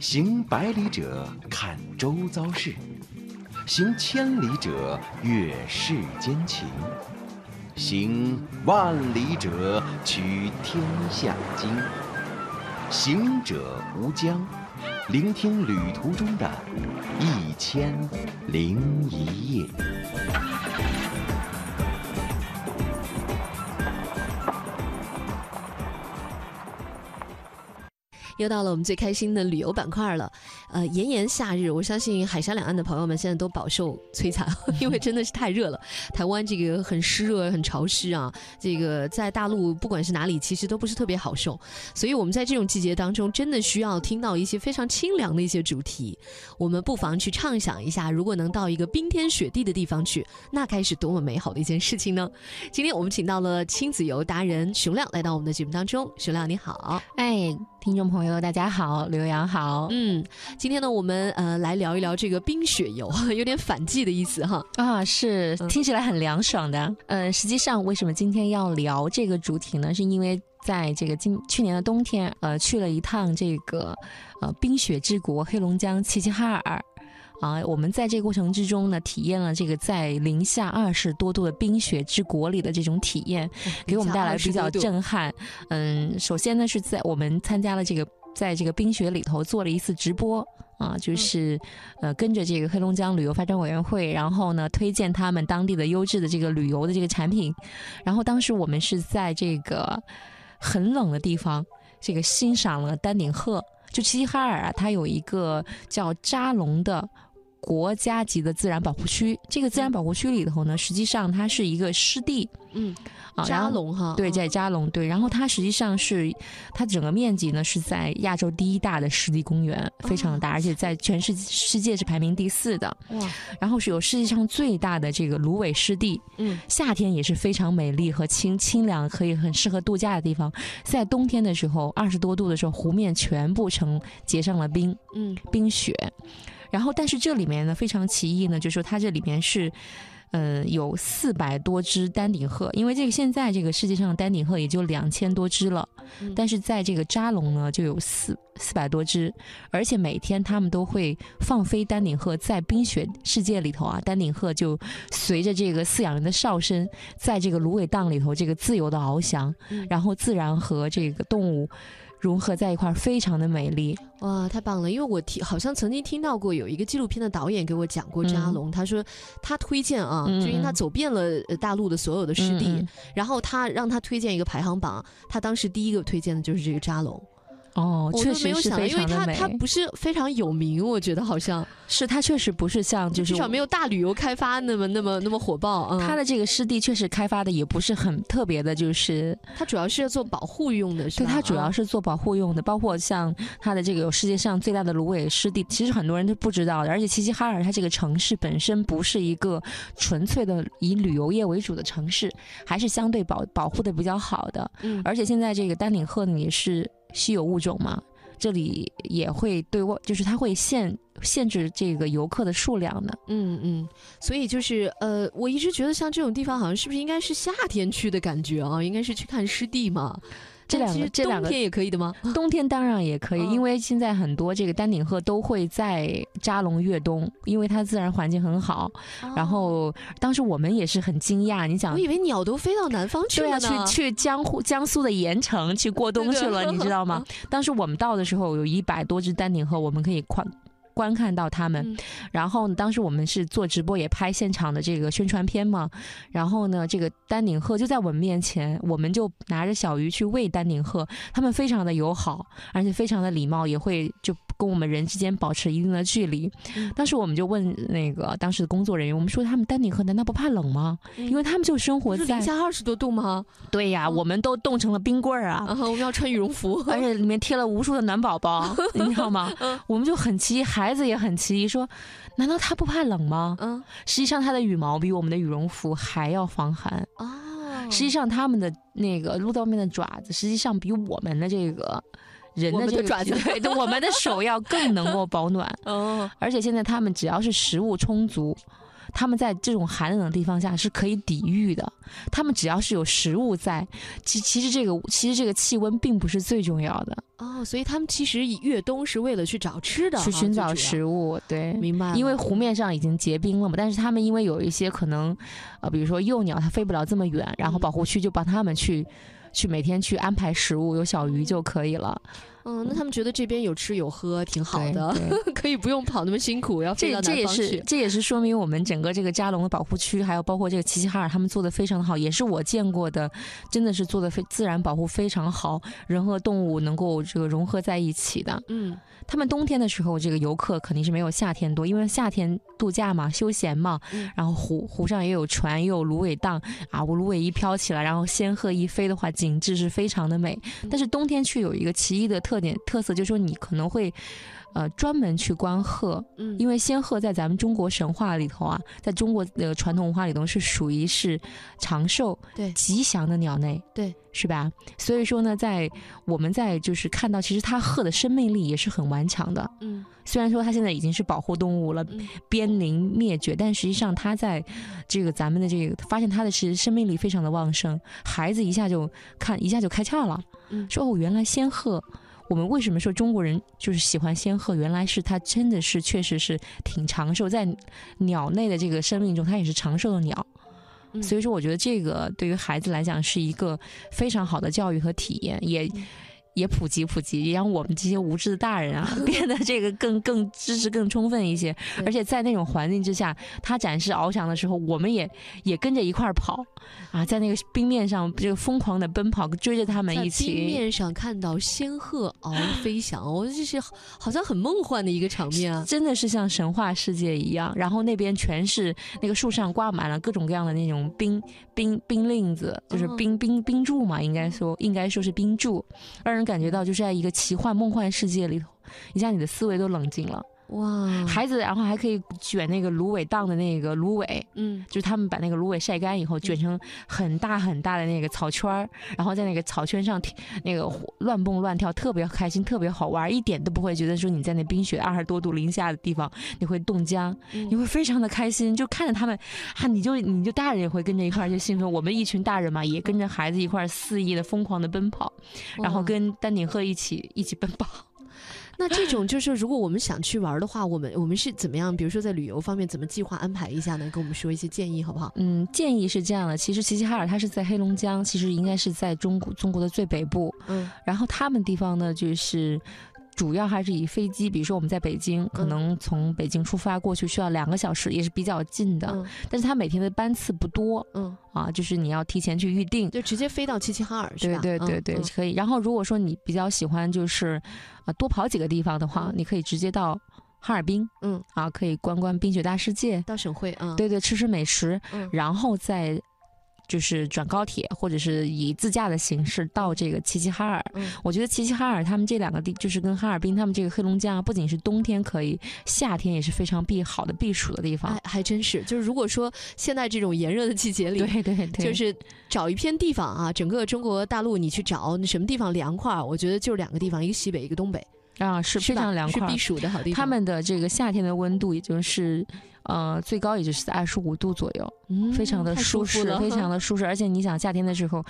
行百里者，看周遭事；行千里者，阅世间情；行万里者，取天下经。行者无疆，聆听旅途中的一千零一夜。又到了我们最开心的旅游板块了，呃，炎炎夏日，我相信海峡两岸的朋友们现在都饱受摧残，因为真的是太热了。台湾这个很湿热、很潮湿啊，这个在大陆不管是哪里，其实都不是特别好受。所以我们在这种季节当中，真的需要听到一些非常清凉的一些主题。我们不妨去畅想一下，如果能到一个冰天雪地的地方去，那该是多么美好的一件事情呢？今天我们请到了亲子游达人熊亮来到我们的节目当中，熊亮你好，哎。听众朋友，大家好，刘洋好。嗯，今天呢，我们呃来聊一聊这个冰雪游，有点反季的意思哈。啊，是听起来很凉爽的。呃，实际上为什么今天要聊这个主题呢？是因为在这个今去年的冬天，呃，去了一趟这个呃冰雪之国黑龙江齐齐哈尔。啊，我们在这个过程之中呢，体验了这个在零下二十多度的冰雪之国里的这种体验，给我们带来比较震撼。嗯，首先呢是在我们参加了这个在这个冰雪里头做了一次直播啊，就是呃跟着这个黑龙江旅游发展委员会，然后呢推荐他们当地的优质的这个旅游的这个产品。然后当时我们是在这个很冷的地方，这个欣赏了丹顶鹤。就齐齐哈尔啊，它有一个叫扎龙的。国家级的自然保护区，这个自然保护区里头呢，实际上它是一个湿地，嗯，啊，扎龙哈，对，在扎龙，对，然后它实际上是它整个面积呢是在亚洲第一大的湿地公园，非常大，而且在全世世界是排名第四的，哇，然后是有世界上最大的这个芦苇湿地，嗯，夏天也是非常美丽和清清凉，可以很适合度假的地方，在冬天的时候二十多度的时候，湖面全部成结上了冰，嗯，冰雪。然后，但是这里面呢非常奇异呢，就是说它这里面是，呃，有四百多只丹顶鹤，因为这个现在这个世界上的丹顶鹤也就两千多只了，但是在这个扎龙呢就有四四百多只，而且每天他们都会放飞丹顶鹤，在冰雪世界里头啊，丹顶鹤就随着这个饲养人的哨声，在这个芦苇荡里头这个自由的翱翔，然后自然和这个动物。融合在一块儿，非常的美丽哇，太棒了！因为我听好像曾经听到过有一个纪录片的导演给我讲过扎龙，他说他推荐啊，就因为他走遍了大陆的所有的湿地，然后他让他推荐一个排行榜，他当时第一个推荐的就是这个扎龙。哦，确实是的美。因为它它不是非常有名，我觉得好像是它确实不是像就是至少没有大旅游开发那么那么那么火爆。它的这个湿地确实开发的也不是很特别的，就是它主要是做保护用的，是对，它主要是做保护用的，包括像它的这个有世界上最大的芦苇湿地，其实很多人都不知道的。而且齐齐哈尔它这个城市本身不是一个纯粹的以旅游业为主的城市，还是相对保保护的比较好的。嗯，而且现在这个丹顶鹤呢也是。稀有物种嘛，这里也会对外，就是它会限限制这个游客的数量的。嗯嗯，所以就是呃，我一直觉得像这种地方，好像是不是应该是夏天去的感觉啊？应该是去看湿地嘛。这两个，这两个冬天也可以的吗？冬天当然也可以，因为现在很多这个丹顶鹤都会在扎龙越冬，因为它自然环境很好。然后当时我们也是很惊讶，你想，我以为鸟都飞到南方去了呢，去去江湖江苏的盐城去过冬去了，你知道吗？当时我们到的时候有一百多只丹顶鹤，我们可以看。观看到他们，然后当时我们是做直播，也拍现场的这个宣传片嘛。然后呢，这个丹顶鹤就在我们面前，我们就拿着小鱼去喂丹顶鹤，他们非常的友好，而且非常的礼貌，也会就。跟我们人之间保持一定的距离。当时我们就问那个当时的工作人员，我们说他们丹顶鹤难道不怕冷吗？因为他们就生活在零下二十多度吗？对呀，我们都冻成了冰棍儿啊！我们要穿羽绒服，而且里面贴了无数的暖宝宝，你知道吗？我们就很奇异，孩子也很奇异，说难道他不怕冷吗？嗯，实际上他的羽毛比我们的羽绒服还要防寒哦。实际上他们的那个鹿到面的爪子，实际上比我们的这个。人的这个爪子，对，我们的手要更能够保暖 哦。而且现在他们只要是食物充足，他们在这种寒冷的地方下是可以抵御的。他们只要是有食物在，其其实这个其实这个气温并不是最重要的哦。所以他们其实越冬是为了去找吃的，去寻找食物。对，明白。因为湖面上已经结冰了嘛，但是他们因为有一些可能，呃，比如说幼鸟它飞不了这么远，然后保护区就帮他们去。去每天去安排食物，有小鱼就可以了。嗯，那他们觉得这边有吃有喝挺好的，可以不用跑那么辛苦，要飞到南方去。这也是这也是说明我们整个这个加龙的保护区，还有包括这个齐齐哈尔，他们做的非常的好，也是我见过的，真的是做的非自然保护非常好，人和动物能够这个融合在一起的。嗯。他们冬天的时候，这个游客肯定是没有夏天多，因为夏天度假嘛，休闲嘛，然后湖湖上也有船，也有芦苇荡啊，我芦苇一飘起来，然后仙鹤一飞的话，景致是非常的美。但是冬天去有一个奇异的特点特色，就是说你可能会。呃，专门去观鹤，嗯，因为仙鹤在咱们中国神话里头啊，在中国的传统文化里头是属于是长寿、对。吉祥的鸟类，对，是吧？所以说呢，在我们在就是看到，其实它鹤的生命力也是很顽强的，嗯，虽然说它现在已经是保护动物了，濒临灭绝，但实际上它在这个咱们的这个发现它的是生命力非常的旺盛，孩子一下就看一下就开窍了，嗯，说哦，原来仙鹤。我们为什么说中国人就是喜欢仙鹤？原来是它真的是确实是挺长寿，在鸟类的这个生命中，它也是长寿的鸟。所以说，我觉得这个对于孩子来讲是一个非常好的教育和体验，也。也普及普及，也让我们这些无知的大人啊 变得这个更更知识更充分一些。而且在那种环境之下，他展示翱翔的时候，我们也也跟着一块儿跑啊，在那个冰面上这个疯狂的奔跑，追着他们一起。冰面上看到仙鹤翱 飞翔，我觉得这是好像很梦幻的一个场面啊，真的是像神话世界一样。然后那边全是那个树上挂满了各种各样的那种冰冰冰令子，就是冰冰冰柱嘛，应该说应该说是冰柱，让人。感觉到就是在一个奇幻梦幻世界里头，一下你的思维都冷静了。哇，孩子，然后还可以卷那个芦苇荡的那个芦苇，嗯，就是他们把那个芦苇晒干以后，卷成很大很大的那个草圈儿，然后在那个草圈上那个乱蹦乱跳，特别开心，特别好玩，一点都不会觉得说你在那冰雪二十多度零下的地方你会冻僵，你会非常的开心，就看着他们，哈，你就你就大人也会跟着一块儿就兴奋，我们一群大人嘛，也跟着孩子一块儿肆意的疯狂的奔跑，然后跟丹顶鹤一起一起奔跑。那这种就是，如果我们想去玩的话，我们我们是怎么样？比如说在旅游方面，怎么计划安排一下呢？跟我们说一些建议好不好？嗯，建议是这样的。其实齐齐哈尔它是在黑龙江，其实应该是在中国中国的最北部。嗯，然后他们地方呢，就是。主要还是以飞机，比如说我们在北京，可能从北京出发过去需要两个小时，也是比较近的。但是它每天的班次不多，嗯。啊，就是你要提前去预定，就直接飞到齐齐哈尔，是吧？对对对对，可以。然后如果说你比较喜欢，就是啊多跑几个地方的话，你可以直接到哈尔滨，嗯。啊，可以观观冰雪大世界，到省会啊，对对，吃吃美食，嗯。然后再。就是转高铁，或者是以自驾的形式到这个齐齐哈尔。嗯，我觉得齐齐哈尔他们这两个地，就是跟哈尔滨他们这个黑龙江，不仅是冬天可以，夏天也是非常避好的避暑的地方。还还真是，就是如果说现在这种炎热的季节里，对对对，就是找一片地方啊，整个中国大陆你去找那什么地方凉快，我觉得就两个地方，一个西北，一个东北。啊，是非常凉快，是避暑的好地方。他们的这个夏天的温度，也就是，呃，最高也就是在二十五度左右，非常的舒适，非常的舒适。而且你想，夏天的时候，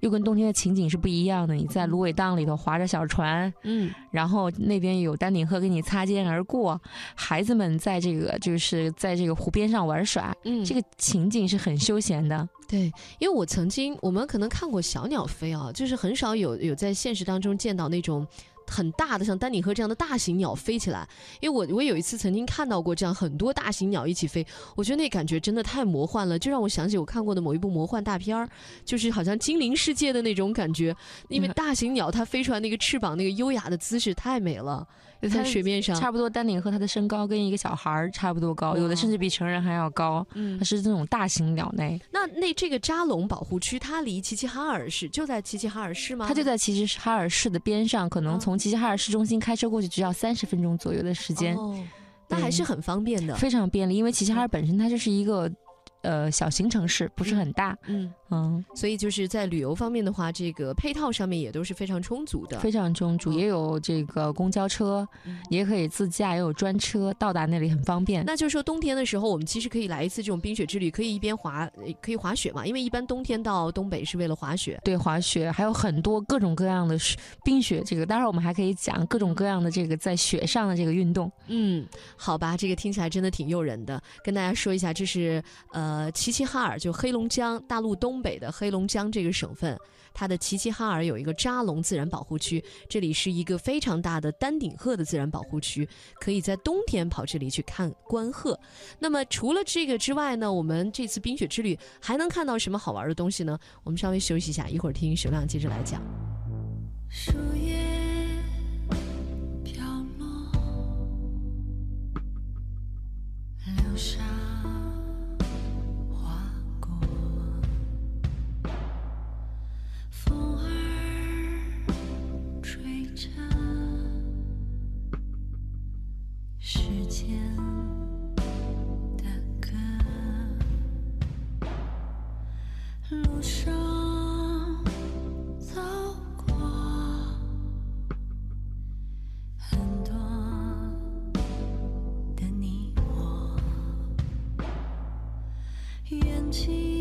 又跟冬天的情景是不一样的。你在芦苇荡里头划着小船，嗯，然后那边有丹顶鹤跟你擦肩而过，孩子们在这个就是在这个湖边上玩耍，嗯，这个情景是很休闲的。对，因为我曾经我们可能看过小鸟飞啊，就是很少有有在现实当中见到那种。很大的像丹顶鹤这样的大型鸟飞起来，因为我我有一次曾经看到过这样很多大型鸟一起飞，我觉得那感觉真的太魔幻了，就让我想起我看过的某一部魔幻大片儿，就是好像精灵世界的那种感觉，因为 大型鸟它飞出来那个翅膀那个优雅的姿势太美了。在水面上，差不多丹顶鹤它的身高跟一个小孩儿差不多高，有的甚至比成人还要高。嗯，它是这种大型鸟类。那那这个扎龙保护区，它离齐齐哈尔市就在齐齐哈尔市吗？它就在齐齐哈尔市的边上，可能从齐齐哈尔市中心开车过去只要三十分钟左右的时间。哦，那还是很方便的，非常便利。因为齐齐哈尔本身它就是一个。呃，小型城市不是很大，嗯嗯，所以就是在旅游方面的话，这个配套上面也都是非常充足的，非常充足，也有这个公交车，也可以自驾，也有专车，到达那里很方便。那就是说冬天的时候，我们其实可以来一次这种冰雪之旅，可以一边滑，可以滑雪嘛？因为一般冬天到东北是为了滑雪，对，滑雪还有很多各种各样的冰雪。这个待会儿我们还可以讲各种各样的这个在雪上的这个运动。嗯，好吧，这个听起来真的挺诱人的。跟大家说一下，这是呃齐齐哈尔，就黑龙江大陆东东北的黑龙江。江这个省份，它的齐齐哈尔有一个扎龙自然保护区，这里是一个非常大的丹顶鹤的自然保护区，可以在冬天跑这里去看观鹤。那么除了这个之外呢，我们这次冰雪之旅还能看到什么好玩的东西呢？我们稍微休息一下，一会儿听熊亮接着来讲。树叶心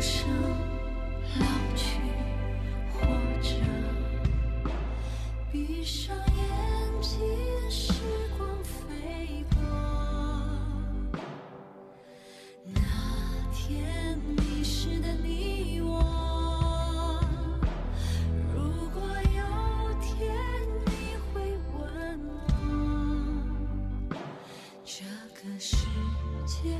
无声老去，或者闭上眼睛，时光飞过那天迷失的你。我如果有天你会问我，这个世界。